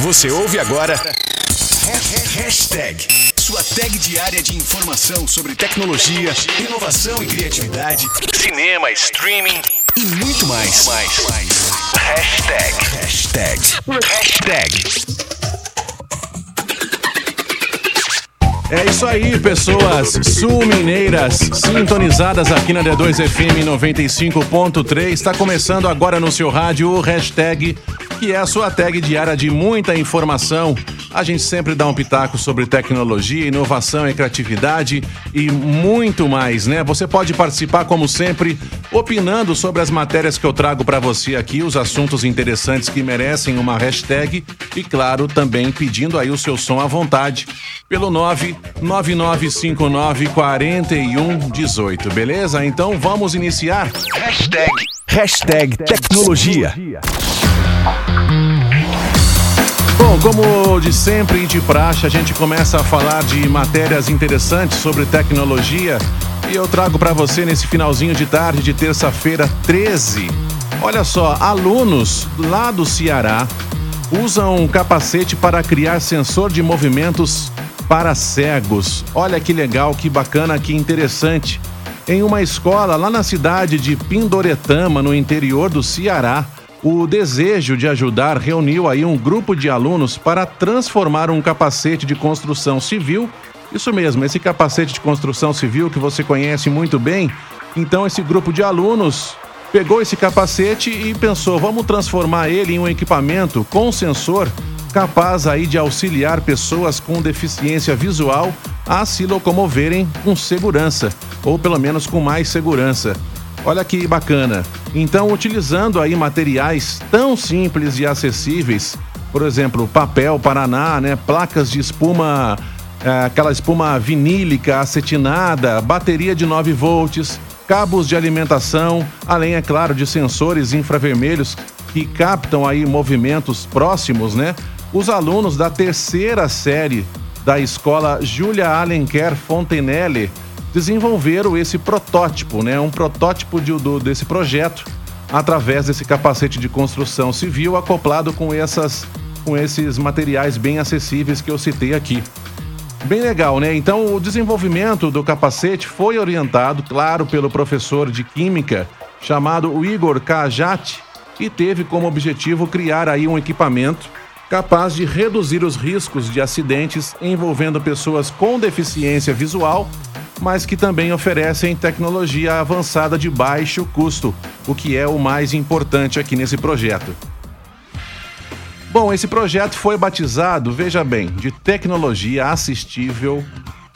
Você ouve agora. Hashtag. Sua tag diária de informação sobre tecnologia, inovação e criatividade, cinema, streaming e muito mais. Hashtag. Hashtag. Hashtag. É isso aí, pessoas sul-mineiras sintonizadas aqui na D2 FM 95.3. Está começando agora no seu rádio o hashtag, que é a sua tag diária de muita informação. A gente sempre dá um pitaco sobre tecnologia, inovação e criatividade e muito mais, né? Você pode participar, como sempre, opinando sobre as matérias que eu trago para você aqui, os assuntos interessantes que merecem uma hashtag e, claro, também pedindo aí o seu som à vontade pelo 99959 4118, beleza? Então vamos iniciar. Hashtag. Hashtag tecnologia. Bom, como de sempre e de praxe, a gente começa a falar de matérias interessantes sobre tecnologia e eu trago para você nesse finalzinho de tarde de terça-feira 13. Olha só, alunos lá do Ceará usam um capacete para criar sensor de movimentos para cegos. Olha que legal, que bacana, que interessante. Em uma escola lá na cidade de Pindoretama, no interior do Ceará, o desejo de ajudar reuniu aí um grupo de alunos para transformar um capacete de construção civil. Isso mesmo, esse capacete de construção civil que você conhece muito bem. Então, esse grupo de alunos pegou esse capacete e pensou: vamos transformar ele em um equipamento com sensor capaz aí de auxiliar pessoas com deficiência visual a se locomoverem com segurança, ou pelo menos com mais segurança. Olha que bacana. Então, utilizando aí materiais tão simples e acessíveis, por exemplo, papel Paraná, né, placas de espuma, é, aquela espuma vinílica acetinada, bateria de 9 volts, cabos de alimentação, além, é claro, de sensores infravermelhos que captam aí movimentos próximos, né? Os alunos da terceira série da escola Julia Alenquer Fontenelle desenvolveram esse protótipo, né? Um protótipo de, do, desse projeto através desse capacete de construção civil acoplado com essas com esses materiais bem acessíveis que eu citei aqui. Bem legal, né? Então, o desenvolvimento do capacete foi orientado, claro, pelo professor de química chamado Igor Kajati e teve como objetivo criar aí um equipamento capaz de reduzir os riscos de acidentes envolvendo pessoas com deficiência visual mas que também oferecem tecnologia avançada de baixo custo, o que é o mais importante aqui nesse projeto. Bom, esse projeto foi batizado, veja bem, de tecnologia assistível,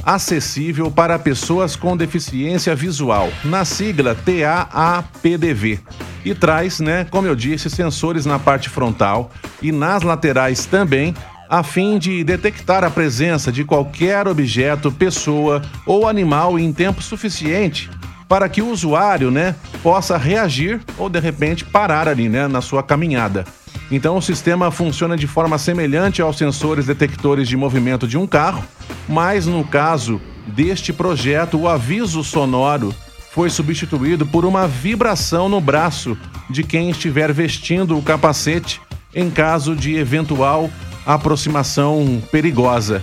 acessível para pessoas com deficiência visual, na sigla TAAPDV. E traz, né, como eu disse, sensores na parte frontal e nas laterais também a fim de detectar a presença de qualquer objeto, pessoa ou animal em tempo suficiente para que o usuário, né, possa reagir ou de repente parar ali, né, na sua caminhada. Então o sistema funciona de forma semelhante aos sensores detectores de movimento de um carro, mas no caso deste projeto, o aviso sonoro foi substituído por uma vibração no braço de quem estiver vestindo o capacete em caso de eventual aproximação perigosa.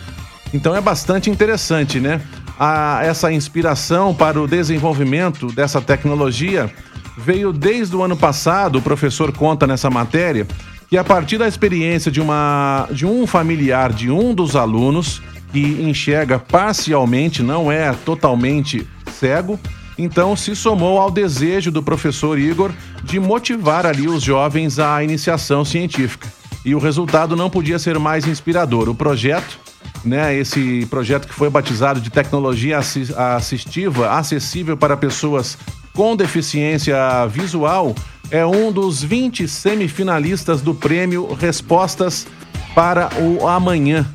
Então é bastante interessante, né? A, essa inspiração para o desenvolvimento dessa tecnologia veio desde o ano passado, o professor conta nessa matéria, que a partir da experiência de, uma, de um familiar de um dos alunos, que enxerga parcialmente, não é totalmente cego, então se somou ao desejo do professor Igor de motivar ali os jovens à iniciação científica e o resultado não podia ser mais inspirador. O projeto, né, esse projeto que foi batizado de tecnologia assistiva acessível para pessoas com deficiência visual, é um dos 20 semifinalistas do prêmio Respostas para o Amanhã.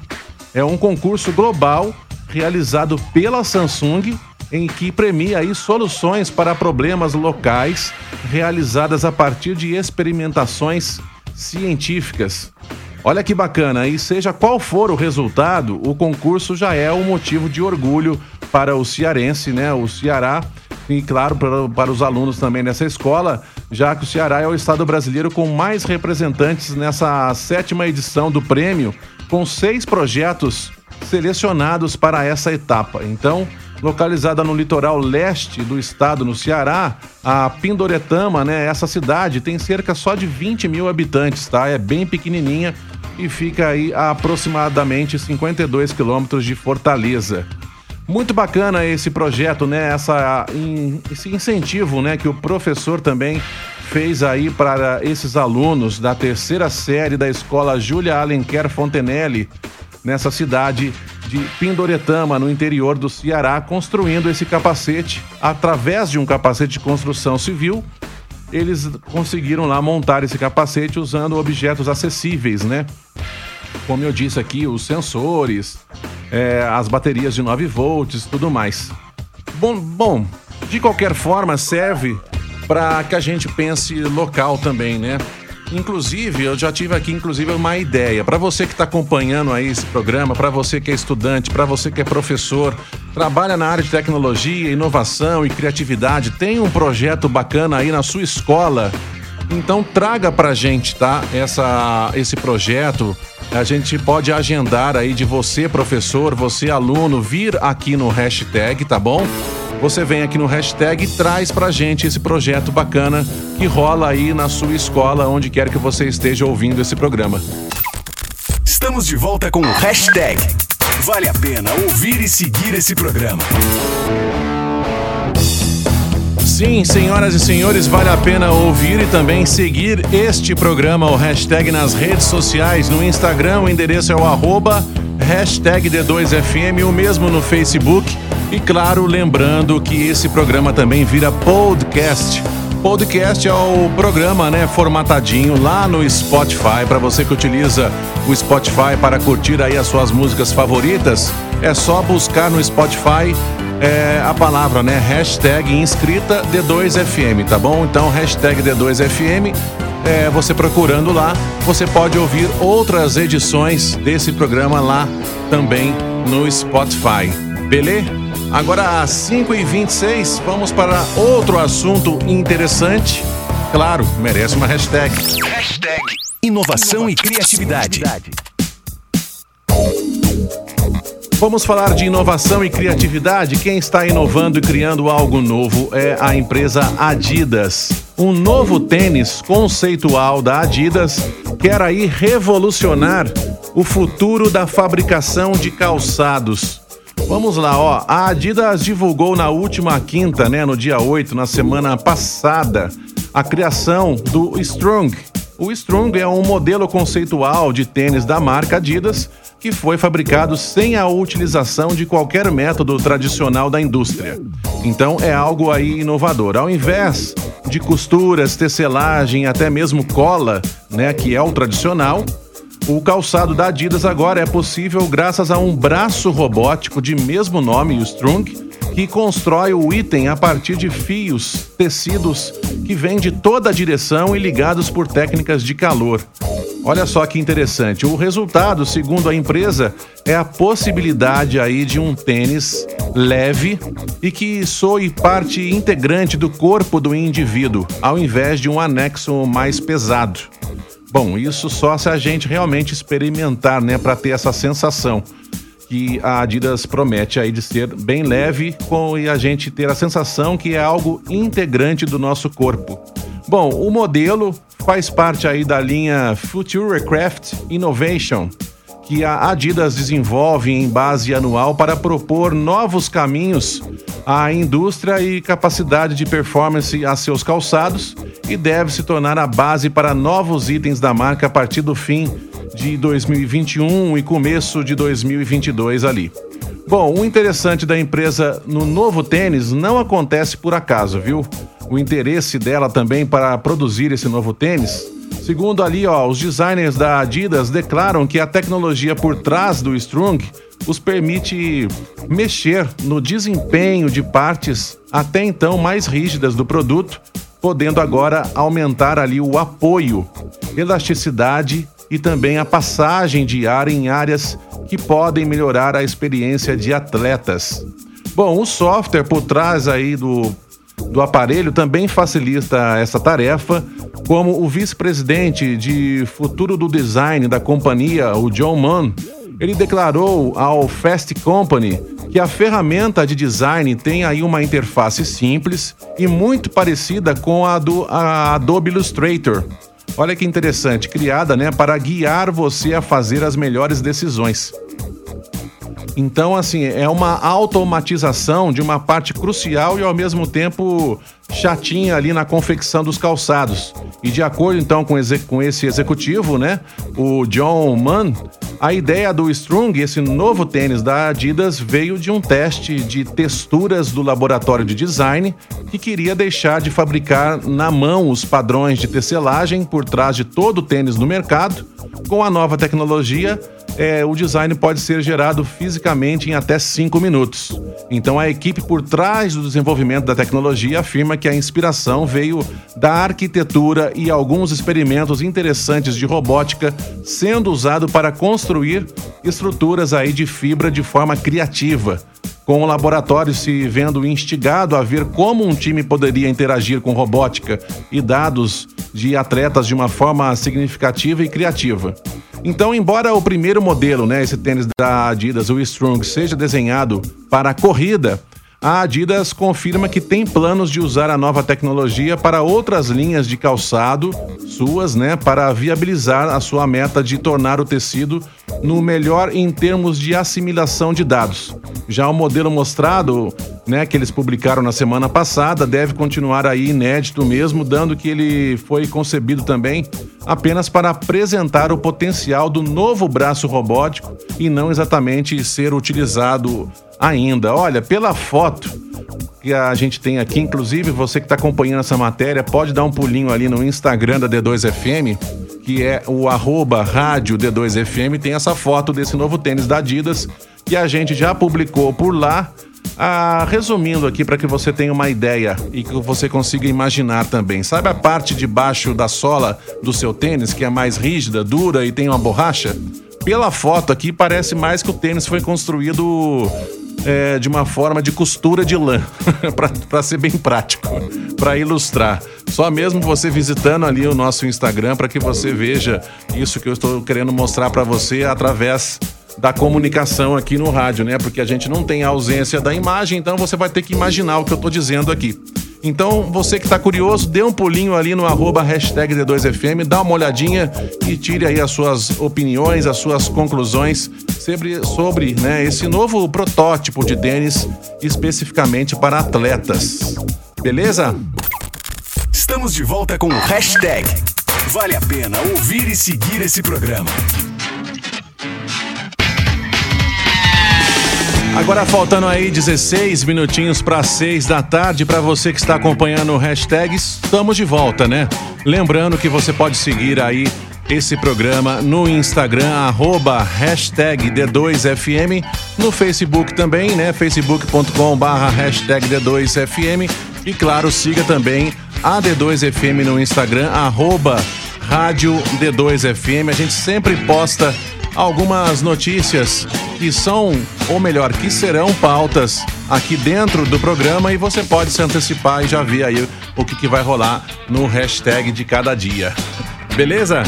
É um concurso global realizado pela Samsung em que premia aí soluções para problemas locais realizadas a partir de experimentações científicas. Olha que bacana, e seja qual for o resultado, o concurso já é um motivo de orgulho para o cearense, né? O Ceará, e claro, para, para os alunos também dessa escola, já que o Ceará é o estado brasileiro com mais representantes nessa sétima edição do prêmio, com seis projetos selecionados para essa etapa. Então, localizada no litoral leste do estado, no Ceará, a Pindoretama, né? Essa cidade tem cerca só de 20 mil habitantes, tá? É bem pequenininha e fica aí a aproximadamente 52 quilômetros de Fortaleza. Muito bacana esse projeto, né? Essa, esse incentivo, né? Que o professor também fez aí para esses alunos da terceira série da escola Júlia Alenquer Fontenelle, nessa cidade de Pindoretama, no interior do Ceará, construindo esse capacete através de um capacete de construção civil. Eles conseguiram lá montar esse capacete usando objetos acessíveis, né? Como eu disse aqui, os sensores, é, as baterias de 9 volts, tudo mais. Bom, bom, de qualquer forma serve para que a gente pense local também, né? Inclusive, eu já tive aqui inclusive uma ideia para você que está acompanhando aí esse programa, para você que é estudante, para você que é professor, trabalha na área de tecnologia, inovação e criatividade, tem um projeto bacana aí na sua escola. Então traga para gente, tá? Essa, esse projeto. A gente pode agendar aí de você, professor, você, aluno, vir aqui no hashtag, tá bom? você vem aqui no hashtag e traz pra gente esse projeto bacana que rola aí na sua escola, onde quer que você esteja ouvindo esse programa. Estamos de volta com o hashtag. Vale a pena ouvir e seguir esse programa. Sim, senhoras e senhores, vale a pena ouvir e também seguir este programa, o hashtag nas redes sociais. No Instagram, o endereço é o arroba hashtag D2FM, o mesmo no Facebook. E claro, lembrando que esse programa também vira podcast. Podcast é o programa, né, formatadinho lá no Spotify para você que utiliza o Spotify para curtir aí as suas músicas favoritas. É só buscar no Spotify é, a palavra, né, hashtag inscrita D2FM, tá bom? Então hashtag D2FM é, você procurando lá, você pode ouvir outras edições desse programa lá também no Spotify. Beleza? Agora às 5h26, vamos para outro assunto interessante. Claro, merece uma hashtag. Hashtag inovação, inovação e criatividade. Vamos falar de inovação e criatividade. Quem está inovando e criando algo novo é a empresa Adidas. Um novo tênis conceitual da Adidas quer aí revolucionar o futuro da fabricação de calçados. Vamos lá, ó. A Adidas divulgou na última quinta, né, no dia 8, na semana passada, a criação do Strong. O Strong é um modelo conceitual de tênis da marca Adidas que foi fabricado sem a utilização de qualquer método tradicional da indústria. Então é algo aí inovador. Ao invés de costuras, tecelagem, até mesmo cola, né, que é o tradicional, o calçado da Adidas agora é possível graças a um braço robótico de mesmo nome, o Strung, que constrói o item a partir de fios, tecidos que vêm de toda a direção e ligados por técnicas de calor. Olha só que interessante. O resultado, segundo a empresa, é a possibilidade aí de um tênis leve e que soe parte integrante do corpo do indivíduo, ao invés de um anexo mais pesado. Bom, isso só se a gente realmente experimentar, né, para ter essa sensação que a Adidas promete aí de ser bem leve com e a gente ter a sensação que é algo integrante do nosso corpo. Bom, o modelo faz parte aí da linha Futurecraft Innovation, que a Adidas desenvolve em base anual para propor novos caminhos à indústria e capacidade de performance a seus calçados e deve se tornar a base para novos itens da marca a partir do fim de 2021 e começo de 2022 ali. Bom, o interessante da empresa no novo tênis não acontece por acaso, viu? O interesse dela também para produzir esse novo tênis Segundo ali, ó, os designers da Adidas declaram que a tecnologia por trás do Strung os permite mexer no desempenho de partes até então mais rígidas do produto, podendo agora aumentar ali o apoio, elasticidade e também a passagem de ar em áreas que podem melhorar a experiência de atletas. Bom, o software por trás aí do do aparelho também facilita essa tarefa, como o vice-presidente de futuro do design da companhia, o John Mann, ele declarou ao Fast Company que a ferramenta de design tem aí uma interface simples e muito parecida com a do a Adobe Illustrator. Olha que interessante, criada né, para guiar você a fazer as melhores decisões. Então, assim, é uma automatização de uma parte crucial e ao mesmo tempo chatinha ali na confecção dos calçados. E de acordo então com, esse executivo, né, o John Mann, a ideia do Strung, esse novo tênis da Adidas, veio de um teste de texturas do laboratório de design que queria deixar de fabricar na mão os padrões de tecelagem por trás de todo o tênis no mercado. Com a nova tecnologia, é, o design pode ser gerado fisicamente em até 5 minutos. Então, a equipe por trás do desenvolvimento da tecnologia afirma que a inspiração veio da arquitetura e alguns experimentos interessantes de robótica sendo usado para construir estruturas aí de fibra de forma criativa com o laboratório se vendo instigado a ver como um time poderia interagir com robótica e dados de atletas de uma forma significativa e criativa. Então, embora o primeiro modelo, né, esse tênis da Adidas, o Strong, seja desenhado para a corrida, a Adidas confirma que tem planos de usar a nova tecnologia para outras linhas de calçado suas, né, para viabilizar a sua meta de tornar o tecido no melhor em termos de assimilação de dados. Já o modelo mostrado, né, que eles publicaram na semana passada, deve continuar aí inédito mesmo, dando que ele foi concebido também apenas para apresentar o potencial do novo braço robótico e não exatamente ser utilizado ainda. Olha, pela foto que a gente tem aqui, inclusive você que está acompanhando essa matéria, pode dar um pulinho ali no Instagram da D2FM, que é o arroba rádio D2FM, tem essa foto desse novo tênis da Adidas que a gente já publicou por lá. Ah, resumindo aqui para que você tenha uma ideia e que você consiga imaginar também. Sabe a parte de baixo da sola do seu tênis que é mais rígida, dura e tem uma borracha? Pela foto aqui parece mais que o tênis foi construído é, de uma forma de costura de lã, para ser bem prático, para ilustrar. Só mesmo você visitando ali o nosso Instagram para que você veja isso que eu estou querendo mostrar para você através da comunicação aqui no rádio, né? Porque a gente não tem a ausência da imagem, então você vai ter que imaginar o que eu estou dizendo aqui. Então, você que está curioso, dê um pulinho ali no arroba hashtag D2FM, dá uma olhadinha e tire aí as suas opiniões, as suas conclusões sobre, sobre né, esse novo protótipo de tênis especificamente para atletas. Beleza? Estamos de volta com o hashtag. Vale a pena ouvir e seguir esse programa. Agora faltando aí 16 minutinhos para 6 da tarde para você que está acompanhando o hashtag, estamos de volta, né? Lembrando que você pode seguir aí esse programa no Instagram, arroba hashtag D2FM, no Facebook também, né? facebook.com barra hashtag D2FM e claro, siga também a D2FM no Instagram, arroba rádio D2FM. A gente sempre posta algumas notícias que são, ou melhor, que serão pautas aqui dentro do programa e você pode se antecipar e já ver aí o que, que vai rolar no hashtag de cada dia. Beleza?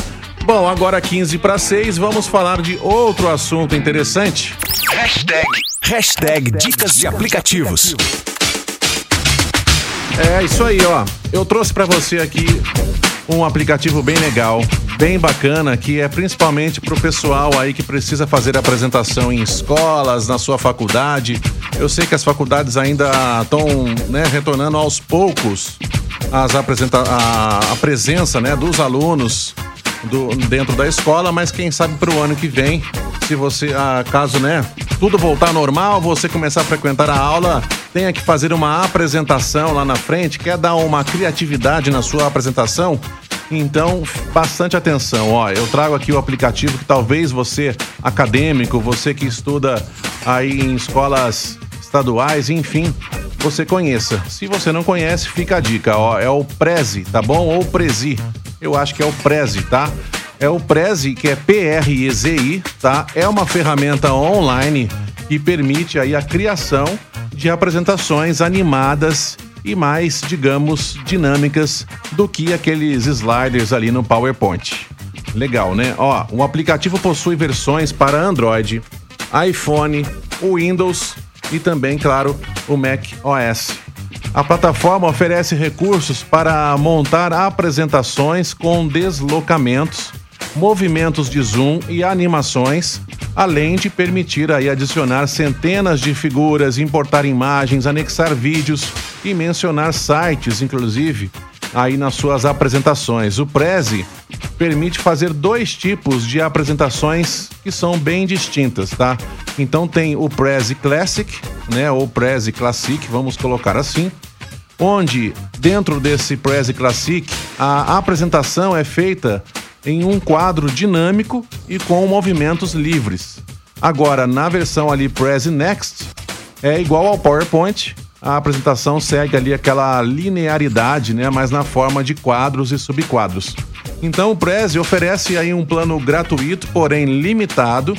Bom, agora 15 para 6, vamos falar de outro assunto interessante. Hashtag, hashtag dicas de aplicativos. É isso aí, ó. Eu trouxe para você aqui um aplicativo bem legal, bem bacana, que é principalmente para o pessoal aí que precisa fazer apresentação em escolas, na sua faculdade. Eu sei que as faculdades ainda estão né, retornando aos poucos as apresenta a, a presença né, dos alunos do, dentro da escola, mas quem sabe para o ano que vem, se você, ah, caso né, tudo voltar normal, você começar a frequentar a aula, tenha que fazer uma apresentação lá na frente, quer dar uma criatividade na sua apresentação? Então, bastante atenção. Ó, eu trago aqui o aplicativo que talvez você, acadêmico, você que estuda aí em escolas estaduais, enfim, você conheça. Se você não conhece, fica a dica, ó, é o Prezi, tá bom? Ou Prezi. Eu acho que é o Prezi, tá? É o Prezi, que é P-R-E-Z-I, tá? É uma ferramenta online que permite aí a criação de apresentações animadas e mais, digamos, dinâmicas do que aqueles sliders ali no PowerPoint. Legal, né? Ó, o aplicativo possui versões para Android, iPhone, Windows e também, claro, o Mac OS. A plataforma oferece recursos para montar apresentações com deslocamentos, movimentos de zoom e animações, além de permitir aí adicionar centenas de figuras, importar imagens, anexar vídeos e mencionar sites, inclusive, aí nas suas apresentações. O Prezi permite fazer dois tipos de apresentações que são bem distintas, tá? Então tem o Prezi Classic, né, ou Prezi Classic, vamos colocar assim, onde dentro desse Prezi Classic a apresentação é feita em um quadro dinâmico e com movimentos livres. Agora, na versão ali Prezi Next, é igual ao PowerPoint, a apresentação segue ali aquela linearidade, né, mas na forma de quadros e subquadros. Então o Prezi oferece aí um plano gratuito, porém limitado,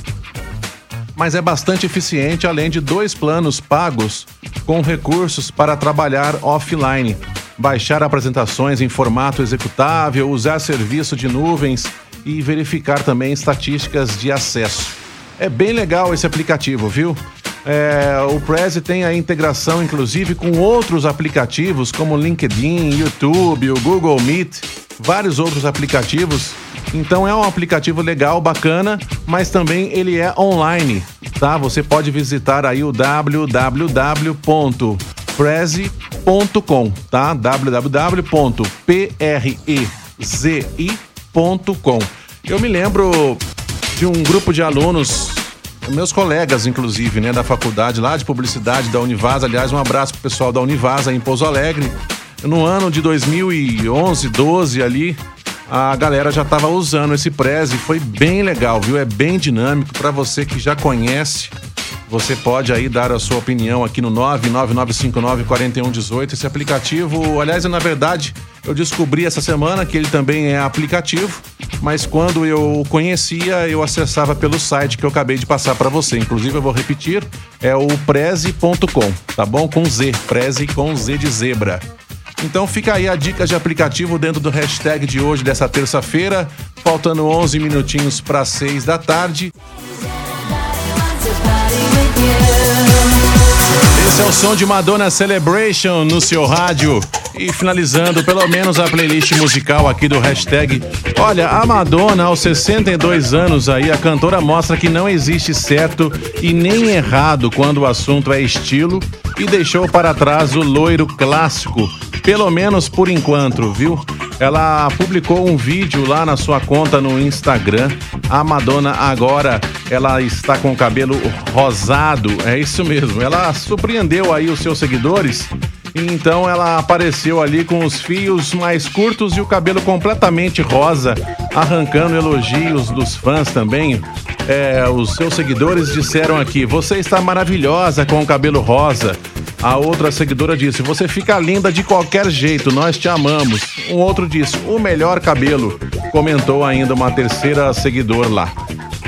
mas é bastante eficiente, além de dois planos pagos com recursos para trabalhar offline, baixar apresentações em formato executável, usar serviço de nuvens e verificar também estatísticas de acesso. É bem legal esse aplicativo, viu? É, o Prezi tem a integração, inclusive, com outros aplicativos como LinkedIn, YouTube, o Google Meet, vários outros aplicativos. Então é um aplicativo legal, bacana, mas também ele é online, tá? Você pode visitar aí o www.prezi.com, tá? www.prezi.com. Eu me lembro de um grupo de alunos meus colegas, inclusive, né, da faculdade lá de publicidade da Univasa. Aliás, um abraço pro pessoal da Univasa em Pouso Alegre. No ano de 2011, 12 ali, a galera já estava usando esse Prezi. Foi bem legal, viu? É bem dinâmico. Para você que já conhece, você pode aí dar a sua opinião aqui no 999594118. Esse aplicativo, aliás, na verdade, eu descobri essa semana que ele também é aplicativo, mas quando eu conhecia, eu acessava pelo site que eu acabei de passar para você. Inclusive, eu vou repetir, é o preze.com, tá bom? Com Z, preze com Z de zebra. Então fica aí a dica de aplicativo dentro do hashtag de hoje, dessa terça-feira, faltando 11 minutinhos para 6 da tarde. Esse é o som de Madonna Celebration no seu rádio. E finalizando, pelo menos a playlist musical aqui do hashtag. Olha, a Madonna, aos 62 anos aí, a cantora mostra que não existe certo e nem errado quando o assunto é estilo e deixou para trás o loiro clássico, pelo menos por enquanto, viu? Ela publicou um vídeo lá na sua conta no Instagram. A Madonna agora ela está com o cabelo rosado, é isso mesmo. Ela surpreendeu aí os seus seguidores. Então ela apareceu ali com os fios mais curtos e o cabelo completamente rosa, arrancando elogios dos fãs também. É, os seus seguidores disseram aqui: Você está maravilhosa com o cabelo rosa. A outra seguidora disse: Você fica linda de qualquer jeito, nós te amamos. Um outro disse: O melhor cabelo. Comentou ainda uma terceira seguidora lá.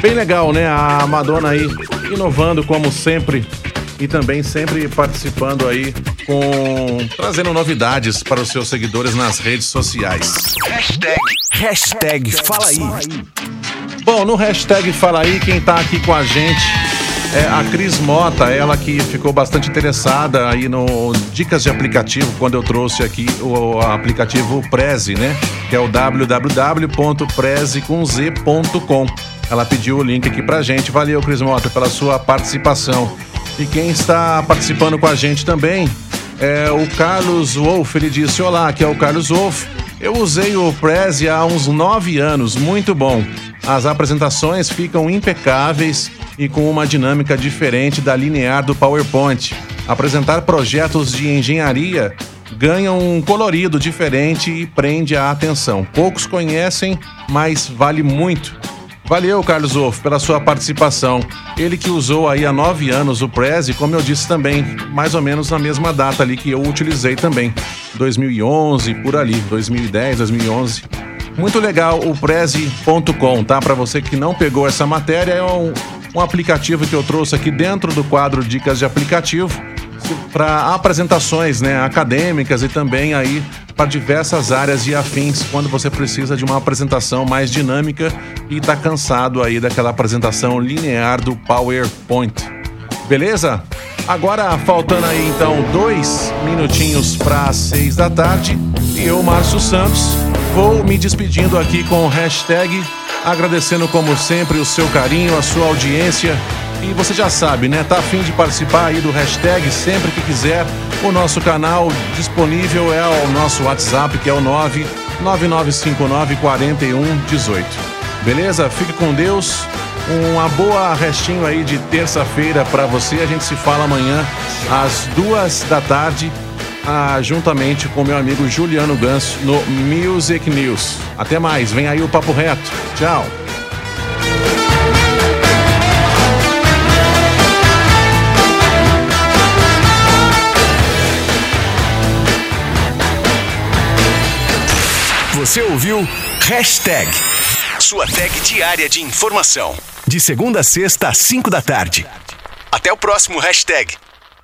Bem legal, né? A Madonna aí inovando como sempre e também sempre participando aí com trazendo novidades para os seus seguidores nas redes sociais. Hashtag, hashtag fala aí. Bom, no hashtag fala aí, quem tá aqui com a gente é a Cris Mota, ela que ficou bastante interessada aí no dicas de aplicativo quando eu trouxe aqui o aplicativo Prezi, né? Que é o www.prezi.com. Ela pediu o link aqui pra gente. Valeu, Cris Mota, pela sua participação. E quem está participando com a gente também é o Carlos Wolff. Ele disse: Olá, aqui é o Carlos Wolff. Eu usei o Prezi há uns nove anos, muito bom. As apresentações ficam impecáveis e com uma dinâmica diferente da linear do PowerPoint. Apresentar projetos de engenharia ganha um colorido diferente e prende a atenção. Poucos conhecem, mas vale muito. Valeu, Carlos Wolff, pela sua participação. Ele que usou aí há nove anos o Prezi, como eu disse também, mais ou menos na mesma data ali que eu utilizei também. 2011, por ali, 2010, 2011. Muito legal o Prezi.com, tá? Para você que não pegou essa matéria, é um, um aplicativo que eu trouxe aqui dentro do quadro Dicas de Aplicativo. para apresentações né, acadêmicas e também aí para diversas áreas e afins quando você precisa de uma apresentação mais dinâmica e está cansado aí daquela apresentação linear do PowerPoint. Beleza? Agora faltando aí então dois minutinhos para seis da tarde e eu, Márcio Santos, vou me despedindo aqui com o hashtag agradecendo como sempre o seu carinho, a sua audiência e você já sabe, né? Tá afim de participar aí do hashtag sempre que quiser. O nosso canal disponível é o nosso WhatsApp, que é o 99959 4118. Beleza? Fique com Deus. Uma boa restinho aí de terça-feira para você. A gente se fala amanhã às duas da tarde, ah, juntamente com meu amigo Juliano Ganso no Music News. Até mais, vem aí o papo reto. Tchau. Você ouviu Hashtag, sua tag diária de informação. De segunda a sexta às cinco da tarde. Até o próximo Hashtag.